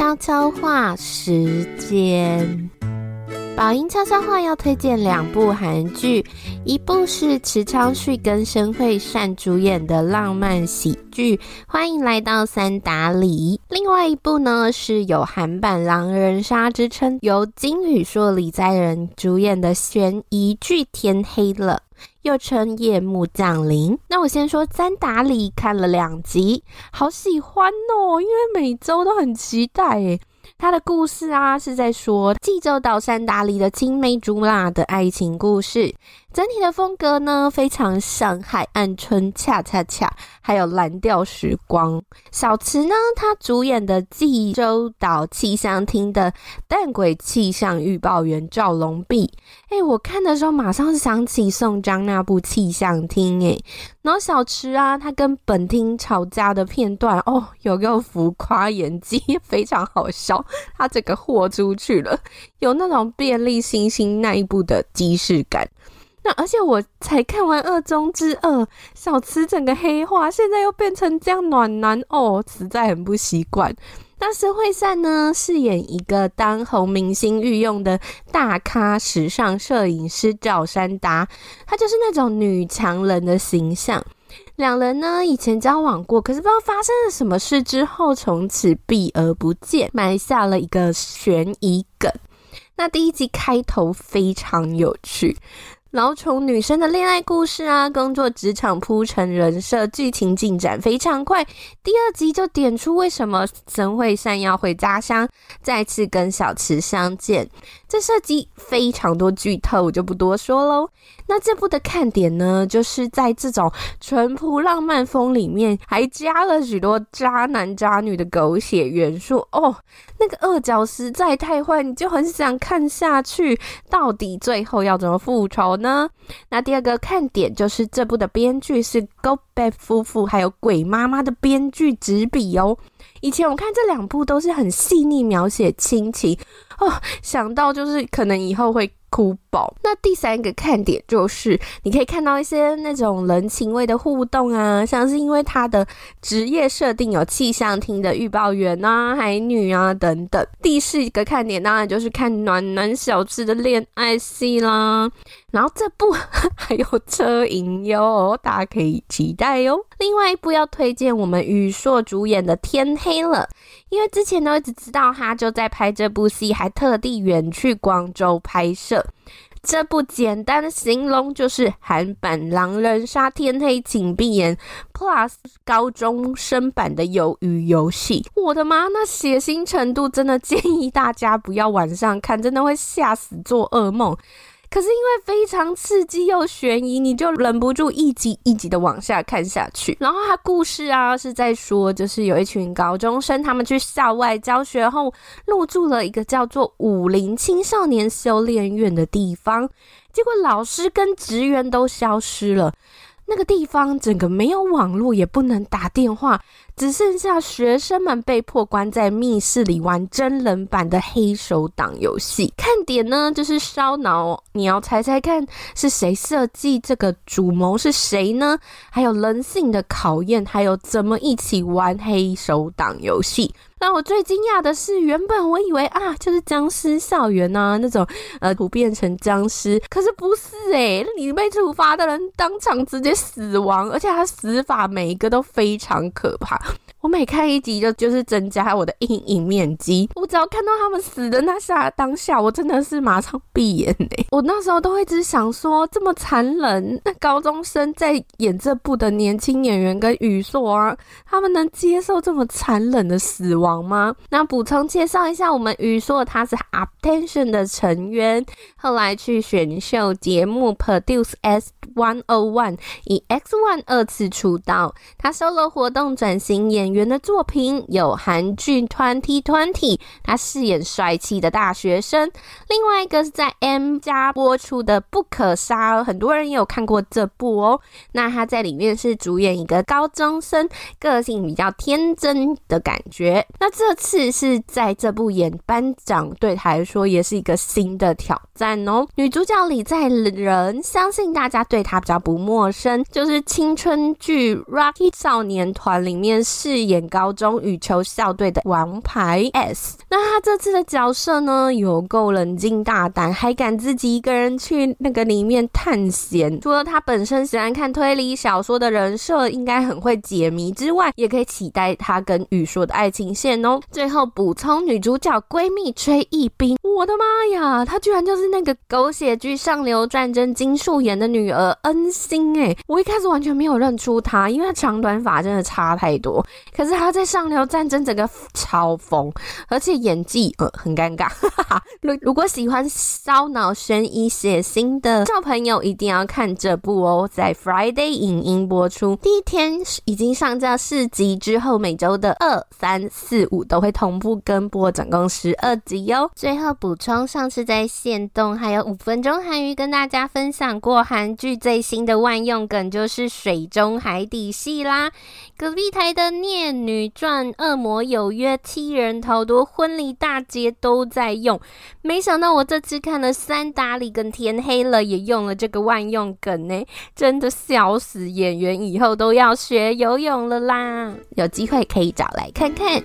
悄悄话时间。宝音悄悄话要推荐两部韩剧，一部是池昌旭跟申惠善主演的浪漫喜剧《欢迎来到三达里》，另外一部呢是有韩版狼人杀之称，由金宇硕、李在仁主演的悬疑剧《天黑了》，又称夜幕降临。那我先说《三达里》，看了两集，好喜欢哦，因为每周都很期待诶。他的故事啊，是在说济州岛三达里的青梅竹马的爱情故事。整体的风格呢，非常像海岸村恰恰恰，还有蓝调时光。小池呢，他主演的济州岛气象厅的淡鬼气象预报员赵龙弼。哎，我看的时候马上想起宋江那部气象厅。哎，然后小池啊，他跟本厅吵架的片段，哦，有个浮夸演技，非常好笑。他这个豁出去了，有那种便利星星那一部的即视感。那而且我才看完二中之二，小池整个黑化，现在又变成这样暖男哦，实在很不习惯。那申惠善呢，饰演一个当红明星御用的大咖时尚摄影师赵珊达，她就是那种女强人的形象。两人呢以前交往过，可是不知道发生了什么事之后，从此避而不见，埋下了一个悬疑梗。那第一集开头非常有趣。然后从女生的恋爱故事啊，工作职场铺陈人设，剧情进展非常快。第二集就点出为什么申惠善要回家乡，再次跟小池相见。这涉及非常多剧透，我就不多说喽。那这部的看点呢，就是在这种淳朴浪漫风里面，还加了许多渣男渣女的狗血元素哦。那个二角实在太坏，你就很想看下去，到底最后要怎么复仇呢？那第二个看点就是这部的编剧是 Go Baek 夫妇还有鬼妈妈的编剧执笔哦。以前我看这两部都是很细腻描写亲情哦，想到就是可能以后会。哭爆！那第三个看点就是，你可以看到一些那种人情味的互动啊，像是因为他的职业设定有气象厅的预报员啊、海女啊等等。第四个看点当然就是看暖男小池的恋爱戏啦。然后这部 还有车银优，大家可以期待哟。另外一部要推荐我们宇硕主演的《天黑了》，因为之前都一直知道他就在拍这部戏，还特地远去广州拍摄。这部简单的形容就是韩版《狼人杀》天黑请闭眼 Plus 高中生版的鱿鱼游戏。我的妈，那血腥程度真的建议大家不要晚上看，真的会吓死做噩梦。可是因为非常刺激又悬疑，你就忍不住一集一集的往下看下去。然后他故事啊是在说，就是有一群高中生，他们去校外教学后，入住了一个叫做武林青少年修炼院的地方，结果老师跟职员都消失了。那个地方整个没有网络，也不能打电话，只剩下学生们被迫关在密室里玩真人版的黑手党游戏。看点呢，就是烧脑，你要猜猜看是谁设计这个主谋是谁呢？还有人性的考验，还有怎么一起玩黑手党游戏。那我最惊讶的是，原本我以为啊，就是僵尸校园啊那种，呃，突变成僵尸，可是不是诶、欸，你被处罚的人当场直接死亡，而且他死法每一个都非常可怕。我每看一集就就是增加我的阴影面积。我只要看到他们死的那下当下，我真的是马上闭眼嘞。我那时候都会一直想说，这么残忍，那高中生在演这部的年轻演员跟宇硕啊，他们能接受这么残忍的死亡吗？那补充介绍一下，我们宇硕他是 Uptension 的成员，后来去选秀节目 Produce S 101以 X One 二次出道，他收了活动转型演员的作品有韩剧《2020》，他饰演帅气的大学生；另外一个是在 M 家播出的《不可杀》，很多人也有看过这部哦。那他在里面是主演一个高中生，个性比较天真的感觉。那这次是在这部演班长，对他来说也是一个新的挑战哦。女主角李在仁，相信大家对她比较不陌生，就是青春剧《Rocky 少年团》里面饰演高中羽球校队的王牌 S。那他这次的角色呢，有够冷静大胆，还敢自己一个人去那个里面探险。除了他本身喜欢看推理小说的人设应该很会解谜之外，也可以期待他跟羽硕的爱情线哦。最后补充，女主角闺蜜崔一彬，我的妈呀，她居然就是那个狗血剧《上流战争》金素妍的女儿恩星诶，我一开始完全没有认出她，因为她长短发真的差太多。可是他在《上流战争》整个超疯，而且演技呃很尴尬。如如果喜欢烧脑悬疑血腥的小朋友，一定要看这部哦，在 Friday 影音播出第一天已经上架四集，之后每周的二三四五都会同步跟播，总共十二集哟。最后补充，上次在线动还有五分钟韩语跟大家分享过韩剧最新的万用梗，就是水中海底戏啦。隔壁台的《女传》、《恶魔有约》、《七人逃多》、《婚礼大街》都在用。没想到我这次看了《三打里》跟《天黑了》，也用了这个万用梗呢，真的笑死！演员以后都要学游泳了啦，有机会可以找来看看。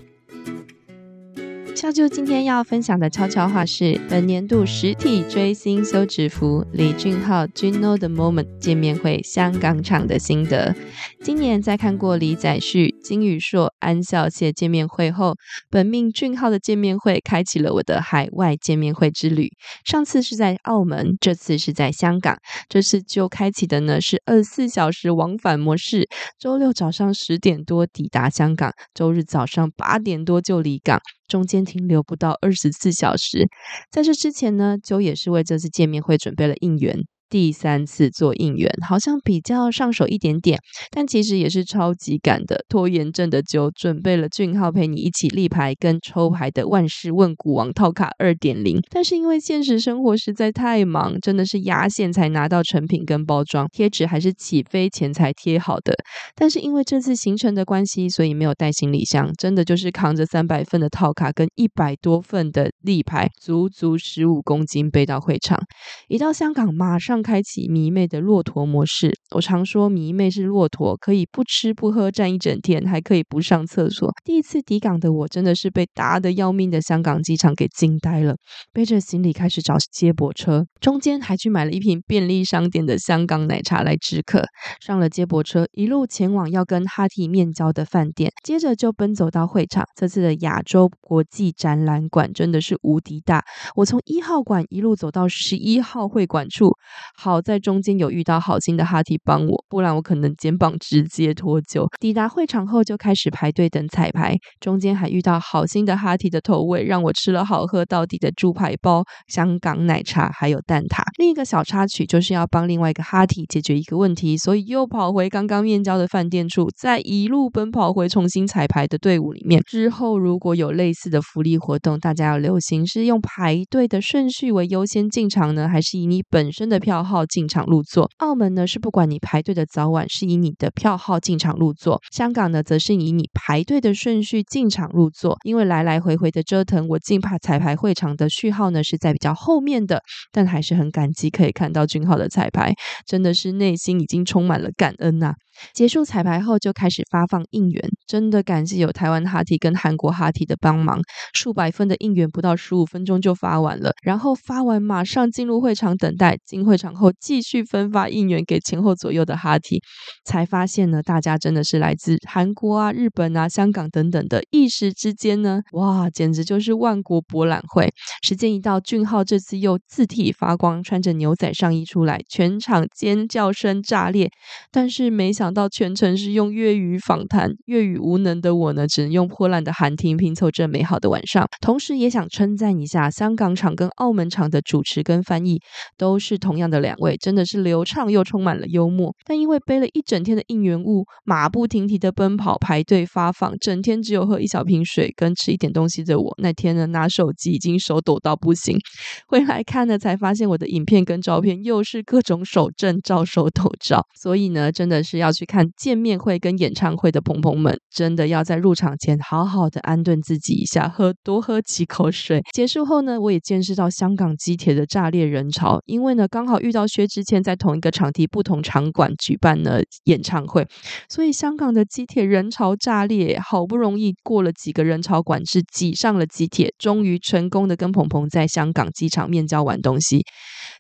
小啾今天要分享的悄悄话是：本年度实体追星休止符李俊昊 Juno the Moment 见面会香港场的心得。今年在看过李宰旭、金宇硕、安孝燮见面会后，本命俊昊的见面会开启了我的海外见面会之旅。上次是在澳门，这次是在香港。这次就开启的呢是二十四小时往返模式，周六早上十点多抵达香港，周日早上八点多就离港。中间停留不到二十四小时，在这之前呢，就也是为这次见面会准备了应援。第三次做应援，好像比较上手一点点，但其实也是超级赶的。拖延症的就准备了俊浩陪你一起立牌跟抽牌的万事问古王套卡二点零，但是因为现实生活实在太忙，真的是压线才拿到成品跟包装，贴纸还是起飞前才贴好的。但是因为这次行程的关系，所以没有带行李箱，真的就是扛着三百份的套卡跟一百多份的立牌，足足十五公斤背到会场。一到香港，马上。开启迷妹的骆驼模式。我常说迷妹是骆驼，可以不吃不喝站一整天，还可以不上厕所。第一次抵港的我真的是被搭得要命的香港机场给惊呆了，背着行李开始找接驳车，中间还去买了一瓶便利商店的香港奶茶来止渴。上了接驳车，一路前往要跟哈提面交的饭店，接着就奔走到会场。这次的亚洲国际展览馆真的是无敌大，我从一号馆一路走到十一号会馆处。好在中间有遇到好心的哈提帮我，不然我可能肩膀直接脱臼。抵达会场后就开始排队等彩排，中间还遇到好心的哈提的投喂，让我吃了好喝到底的猪排包、香港奶茶还有蛋挞。另一个小插曲就是要帮另外一个哈提解决一个问题，所以又跑回刚刚面交的饭店处，再一路奔跑回重新彩排的队伍里面。之后如果有类似的福利活动，大家要留心是用排队的顺序为优先进场呢，还是以你本身的票号进场入座。澳门呢是不管你排队的早晚，是以你的票号进场入座；香港呢则是以你排队的顺序进场入座。因为来来回回的折腾，我进排彩排会场的序号呢是在比较后面的，但还是很感即可以看到俊浩的彩排，真的是内心已经充满了感恩呐、啊。结束彩排后，就开始发放应援。真的感谢有台湾哈提跟韩国哈提的帮忙，数百份的应援不到十五分钟就发完了。然后发完马上进入会场等待，进会场后继续分发应援给前后左右的哈提。才发现呢，大家真的是来自韩国啊、日本啊、香港等等的，一时之间呢，哇，简直就是万国博览会。时间一到，俊浩这次又自体发光，穿着牛仔上衣出来，全场尖叫声炸裂。但是没想。想到全程是用粤语访谈，粤语无能的我呢，只能用破烂的韩听拼凑这美好的晚上。同时也想称赞一下香港场跟澳门场的主持跟翻译，都是同样的两位，真的是流畅又充满了幽默。但因为背了一整天的应援物，马不停蹄的奔跑排队发放，整天只有喝一小瓶水跟吃一点东西的我，那天呢拿手机已经手抖到不行。回来看呢，才发现我的影片跟照片又是各种手震照、手抖照。所以呢，真的是要。去看见面会跟演唱会的朋朋们，真的要在入场前好好的安顿自己一下，喝多喝几口水。结束后呢，我也见识到香港机铁的炸裂人潮，因为呢刚好遇到薛之谦在同一个场地不同场馆举办了演唱会，所以香港的机铁人潮炸裂，好不容易过了几个人潮管制，挤上了机铁，终于成功的跟朋朋在香港机场面交完东西。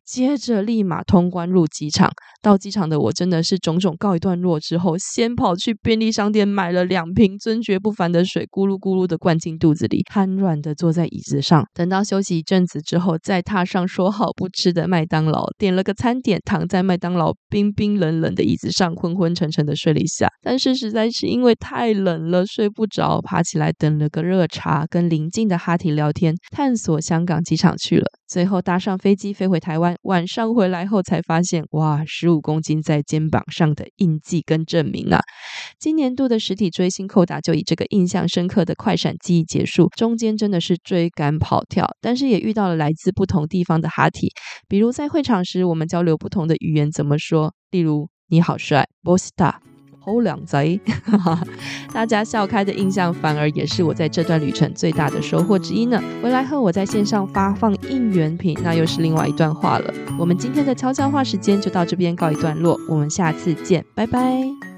接着立马通关入机场，到机场的我真的是种种告一段落之后，先跑去便利商店买了两瓶尊爵不凡的水，咕噜咕噜的灌进肚子里，瘫软的坐在椅子上。等到休息一阵子之后，再踏上说好不吃的麦当劳，点了个餐点，躺在麦当劳冰冰冷冷的椅子上，昏昏沉沉的睡了一下。但是实在是因为太冷了，睡不着，爬起来等了个热茶，跟邻近的哈提聊天，探索香港机场去了。最后搭上飞机飞回台湾。晚上回来后才发现，哇，十五公斤在肩膀上的印记跟证明啊！今年度的实体追星扣打就以这个印象深刻的快闪记忆结束，中间真的是追赶跑跳，但是也遇到了来自不同地方的哈提，比如在会场时我们交流不同的语言怎么说，例如你好帅，Bosta。偷两仔，大家笑开的印象，反而也是我在这段旅程最大的收获之一呢。回来后，我在线上发放应援品，那又是另外一段话了。我们今天的悄悄话时间就到这边告一段落，我们下次见，拜拜。